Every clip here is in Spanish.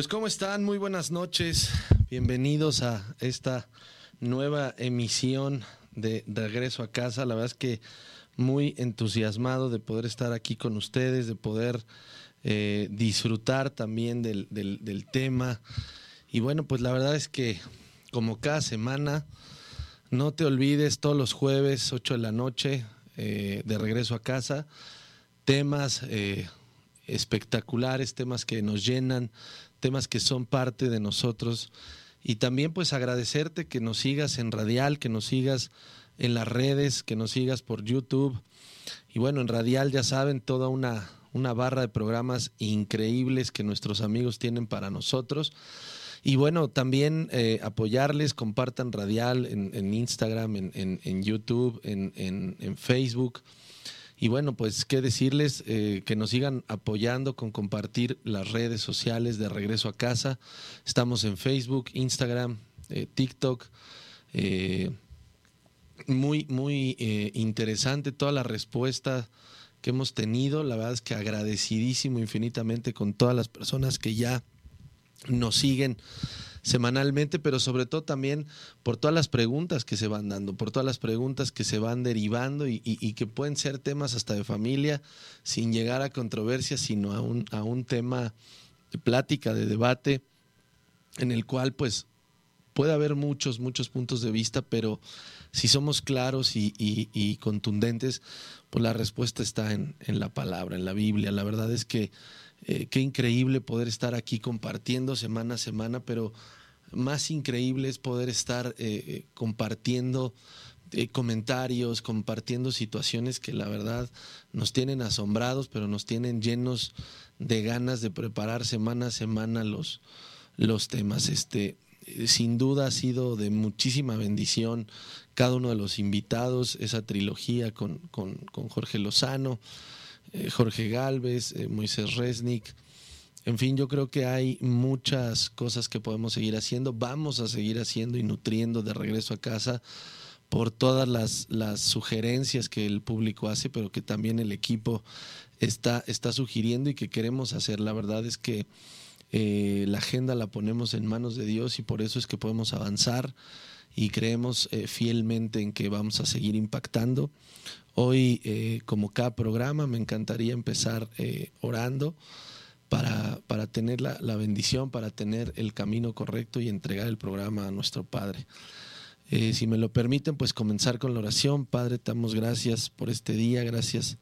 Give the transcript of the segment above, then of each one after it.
Pues ¿cómo están? Muy buenas noches. Bienvenidos a esta nueva emisión de Regreso a casa. La verdad es que muy entusiasmado de poder estar aquí con ustedes, de poder eh, disfrutar también del, tema. Y bueno, pues la verdad es que como cada semana, no te olvides todos los jueves, 8 de la noche, eh, de regreso a casa, temas eh, espectaculares, temas que nos llenan, temas que son parte de nosotros. Y también pues agradecerte que nos sigas en Radial, que nos sigas en las redes, que nos sigas por YouTube. Y bueno, en Radial ya saben, toda una, una barra de programas increíbles que nuestros amigos tienen para nosotros. Y bueno, también eh, apoyarles, compartan Radial en, Instagram, en, en YouTube, en, Facebook. Y bueno, pues qué decirles, eh, que nos sigan apoyando con compartir las redes sociales de Regreso a Casa. Estamos en Facebook, Instagram, eh, TikTok. Eh, muy, muy interesante toda la respuesta que hemos tenido. La verdad es que agradecidísimo infinitamente con todas las personas que ya nos siguen semanalmente, pero sobre todo también por todas las preguntas que se van dando, por todas las preguntas que se van derivando y, que pueden ser temas hasta de familia, sin llegar a controversia, sino a un, a un tema de plática, de debate, en el cual pues puede haber muchos, muchos puntos de vista, pero si somos claros y, contundentes, pues la respuesta está en, en, la palabra, en la Biblia. La verdad es que eh, qué increíble poder estar aquí compartiendo semana a semana, pero más increíble es poder estar eh, eh, compartiendo comentarios, compartiendo situaciones que la verdad nos tienen asombrados, pero nos tienen llenos de ganas de preparar semana a semana los, los temas. Este, sin duda ha sido de muchísima bendición cada uno de los invitados, esa trilogía con, con, con Jorge Lozano. Eh, Jorge Galvez, eh, Moisés Resnick. En fin, yo creo que hay muchas cosas que podemos seguir haciendo. Vamos a seguir haciendo y nutriendo de regreso a casa por todas las, las sugerencias que el público hace, pero que también el equipo está, está sugiriendo y que queremos hacer. La verdad es que eh, la agenda la ponemos en manos de Dios y por eso es que podemos avanzar y creemos fielmente en que vamos a seguir impactando. Hoy, eh, como cada programa, me encantaría empezar eh, orando para, para tener la, la, bendición, para tener el camino correcto y entregar el programa a nuestro Padre. Eh, si me lo permiten, pues comenzar con la oración. Padre, te damos gracias por este día, gracias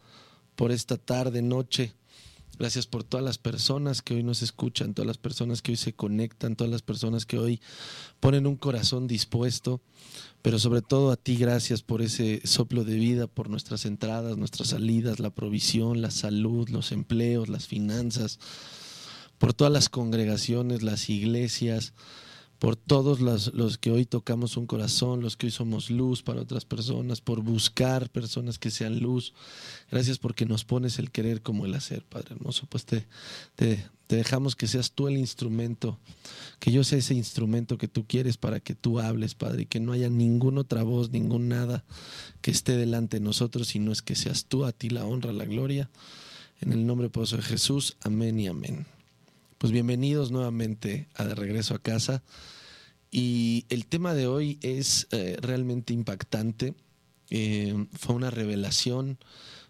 por esta tarde, noche. Gracias por todas las personas que hoy nos escuchan, todas las personas que hoy se conectan, todas las personas que hoy ponen un corazón dispuesto. Pero sobre todo a ti gracias por ese soplo de vida, por nuestras entradas, nuestras salidas, la provisión, la salud, los empleos, las finanzas, por todas las congregaciones, las iglesias, por todos los, los, que hoy tocamos un corazón, los que hoy somos luz para otras personas, por buscar personas que sean luz. Gracias porque nos pones el querer como el hacer, Padre hermoso. Pues te, te, dejamos que seas tú el instrumento, que yo sea ese instrumento que tú quieres para que tú hables, Padre, y que no haya ninguna otra voz, ningún nada que esté delante de nosotros, sino es que seas tú a ti la honra, la gloria. En el nombre poderoso de Jesús, amén y amén. Pues bienvenidos nuevamente a De Regreso a Casa. Y el tema de hoy es eh, realmente impactante. Eh, fue una revelación,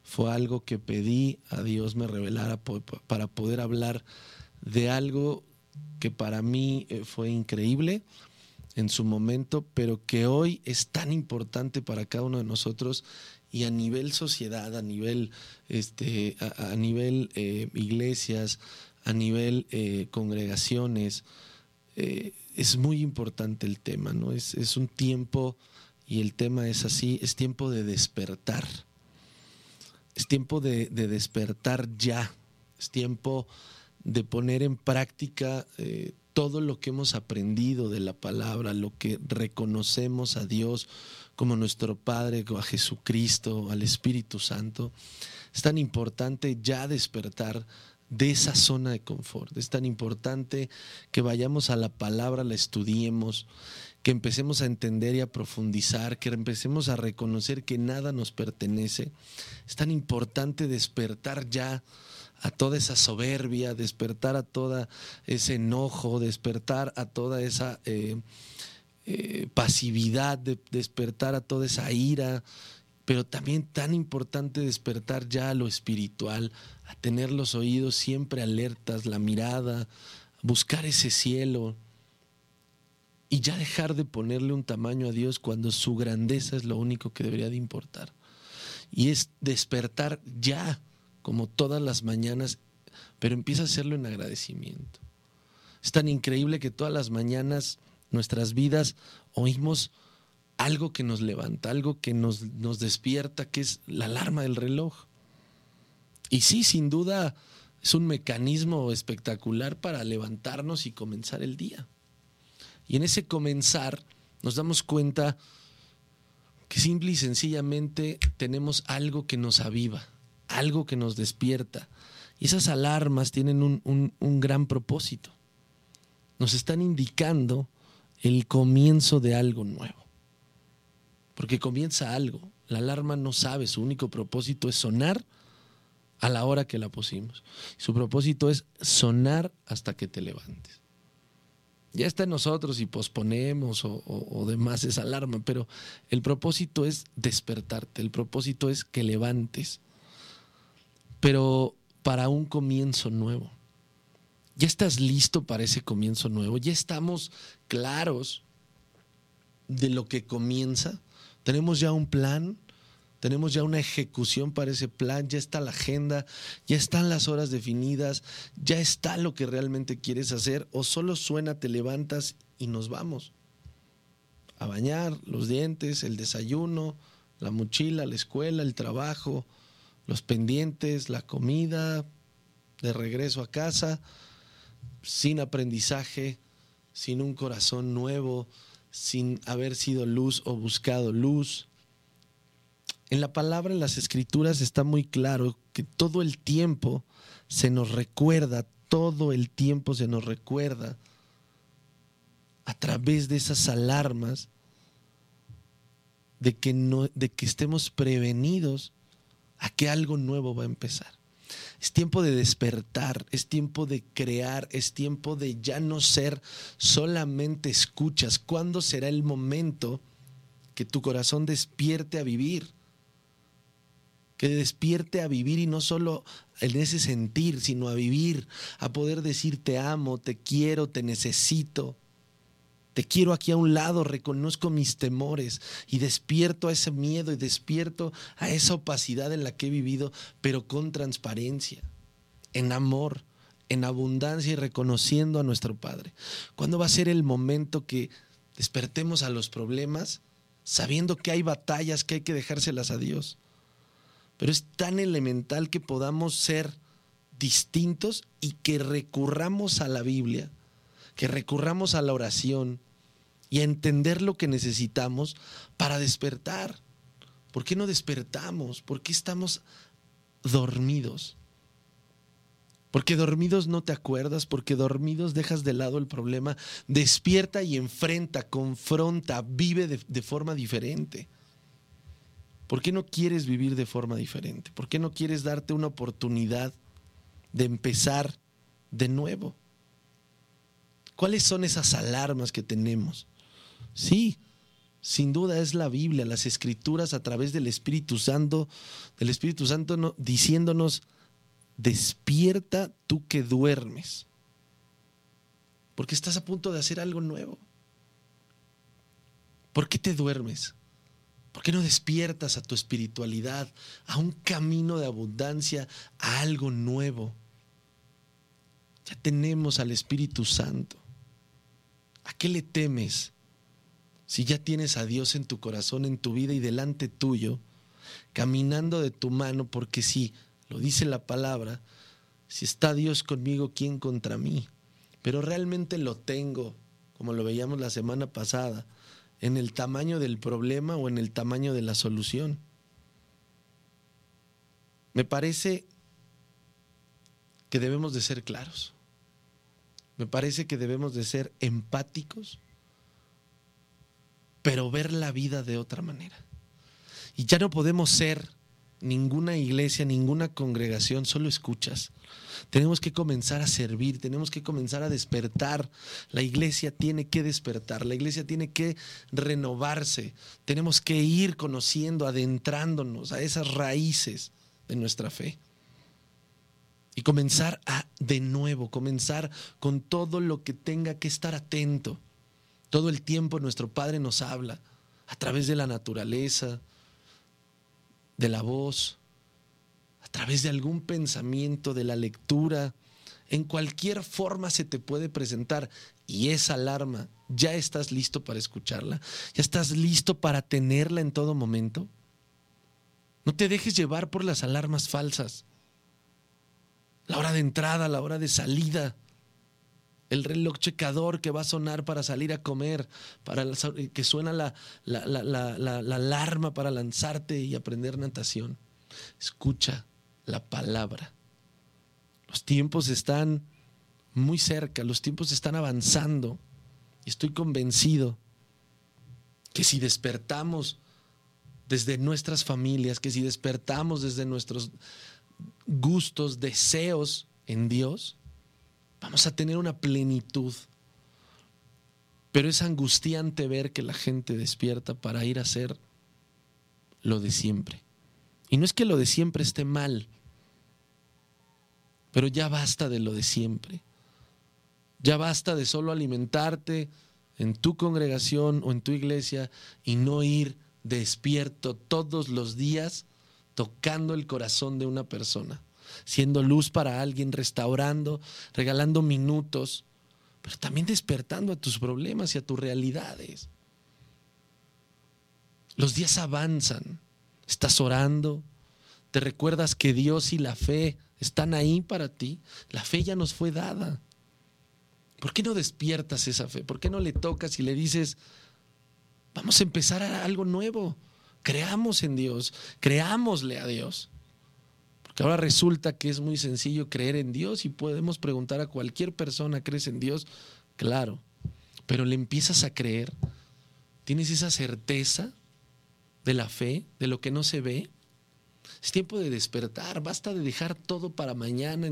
fue algo que pedí a Dios me revelara para poder hablar de algo que para mí eh, fue increíble en su momento, pero que hoy es tan importante para cada uno de nosotros y a nivel sociedad, a nivel, este, a, nivel iglesias, a nivel eh, congregaciones, eh, es muy importante el tema, ¿no? Es, es, un tiempo y el tema es así, es tiempo de despertar. Es tiempo de, despertar ya. Es tiempo de poner en práctica eh, todo lo que hemos aprendido de la palabra, lo que reconocemos a Dios como nuestro Padre, a Jesucristo, al Espíritu Santo. Es tan importante ya despertar de esa zona de confort. Es tan importante que vayamos a la palabra, la estudiemos, que empecemos a entender y a profundizar, que empecemos a reconocer que nada nos pertenece. Es tan importante despertar ya a toda esa soberbia, despertar a todo ese enojo, despertar a toda esa eh, eh, pasividad, despertar a toda esa ira, pero también tan importante despertar ya a lo espiritual, a tener los oídos siempre alertas, la mirada, buscar ese cielo y ya dejar de ponerle un tamaño a Dios cuando su grandeza es lo único que debería de importar. Y es despertar ya, como todas las mañanas, pero empieza a hacerlo en agradecimiento. Es tan increíble que todas las mañanas nuestras vidas oímos algo que nos levanta, algo que nos, nos despierta, que es la alarma del reloj. Y sí, sin duda, es un mecanismo espectacular para levantarnos y comenzar el día. Y en ese comenzar nos damos cuenta que simple y sencillamente tenemos algo que nos aviva, algo que nos despierta. Y esas alarmas tienen un, un gran propósito. Nos están indicando el comienzo de algo nuevo. Porque comienza algo. La alarma no sabe, su único propósito es sonar a la hora que la pusimos. Su propósito es sonar hasta que te levantes. Ya está en nosotros si posponemos o, demás esa alarma, pero el propósito es despertarte, el propósito es que levantes, pero para un comienzo nuevo. ¿Ya estás listo para ese comienzo nuevo? ¿Ya estamos claros de lo que comienza? ¿Tenemos ya un plan? Tenemos ya una ejecución para ese plan, ya está la agenda, ya están las horas definidas, ya está lo que realmente quieres hacer o solo suena, te levantas y nos vamos a bañar, los dientes, el desayuno, la mochila, la escuela, el trabajo, los pendientes, la comida, de regreso a casa, sin aprendizaje, sin un corazón nuevo, sin haber sido luz o buscado luz en la palabra, en las escrituras está muy claro que todo el tiempo se nos recuerda, todo el tiempo se nos recuerda a través de esas alarmas de que, no, de que estemos prevenidos a que algo nuevo va a empezar. Es tiempo de despertar, es tiempo de crear, es tiempo de ya no ser solamente escuchas. ¿Cuándo será el momento que tu corazón despierte a vivir? que despierte a vivir y no solo en ese sentir, sino a vivir, a poder decir te amo, te quiero, te necesito. Te quiero aquí a un lado, reconozco mis temores y despierto a ese miedo y despierto a esa opacidad en la que he vivido, pero con transparencia, en amor, en abundancia y reconociendo a nuestro Padre. ¿Cuándo va a ser el momento que despertemos a los problemas sabiendo que hay batallas que hay que dejárselas a Dios? pero es tan elemental que podamos ser distintos y que recurramos a la Biblia, que recurramos a la oración y a entender lo que necesitamos para despertar. ¿Por qué no despertamos? ¿Por qué estamos dormidos? Porque dormidos no te acuerdas, porque dormidos dejas de lado el problema. Despierta y enfrenta, confronta, vive de, de forma diferente. ¿Por qué no quieres vivir de forma diferente? ¿Por qué no quieres darte una oportunidad de empezar de nuevo? ¿Cuáles son esas alarmas que tenemos? Sí, sin duda es la Biblia, las escrituras a través del Espíritu Santo, del Espíritu Santo diciéndonos, despierta tú que duermes, porque estás a punto de hacer algo nuevo. ¿Por qué te duermes? ¿Por qué no despiertas a tu espiritualidad, a un camino de abundancia, a algo nuevo? Ya tenemos al Espíritu Santo. ¿A qué le temes? Si ya tienes a Dios en tu corazón, en tu vida y delante tuyo, caminando de tu mano, porque si lo dice la palabra, si está Dios conmigo, ¿quién contra mí? Pero realmente lo tengo, como lo veíamos la semana pasada, en el tamaño del problema o en el tamaño de la solución. Me parece que debemos de ser claros. Me parece que debemos de ser empáticos, pero ver la vida de otra manera. Y ya no podemos ser ninguna iglesia, ninguna congregación, solo escuchas. Tenemos que comenzar a servir, tenemos que comenzar a despertar. La iglesia tiene que despertar, la iglesia tiene que renovarse. Tenemos que ir conociendo, adentrándonos a esas raíces de nuestra fe. Y comenzar a, de nuevo, comenzar con todo lo que tenga que estar atento. Todo el tiempo nuestro Padre nos habla a través de la naturaleza, de la voz, a través de algún pensamiento, de la lectura, en cualquier forma se te puede presentar. Y esa alarma, ¿ya estás listo para escucharla? ¿Ya estás listo para tenerla en todo momento? No te dejes llevar por las alarmas falsas. La hora de entrada, la hora de salida, el reloj checador que va a sonar para salir a comer, para que suena la, la, la, alarma para lanzarte y aprender natación. Escucha la palabra. Los tiempos están muy cerca, los tiempos están avanzando. Estoy convencido que si despertamos desde nuestras familias, que si despertamos desde nuestros gustos, deseos en Dios, vamos a tener una plenitud. Pero es angustiante ver que la gente despierta para ir a hacer lo de siempre. Y no es que lo de siempre esté mal, pero ya basta de lo de siempre. Ya basta de solo alimentarte en tu congregación o en tu iglesia y no ir despierto todos los días tocando el corazón de una persona, siendo luz para alguien, restaurando, regalando minutos, pero también despertando a tus problemas y a tus realidades. Los días avanzan, estás orando, te recuerdas que Dios y la fe están ahí para ti, la fe ya nos fue dada. ¿Por qué no despiertas esa fe? ¿Por qué no le tocas y le dices, Vamos a empezar a algo nuevo. Creamos en Dios, creámosle a Dios. Ahora resulta que es muy sencillo creer en Dios y podemos preguntar a cualquier persona, ¿crees en Dios? Claro, pero le empiezas a creer. ¿Tienes esa certeza de la fe, de lo que no se ve? Es tiempo de despertar, basta de dejar todo para mañana.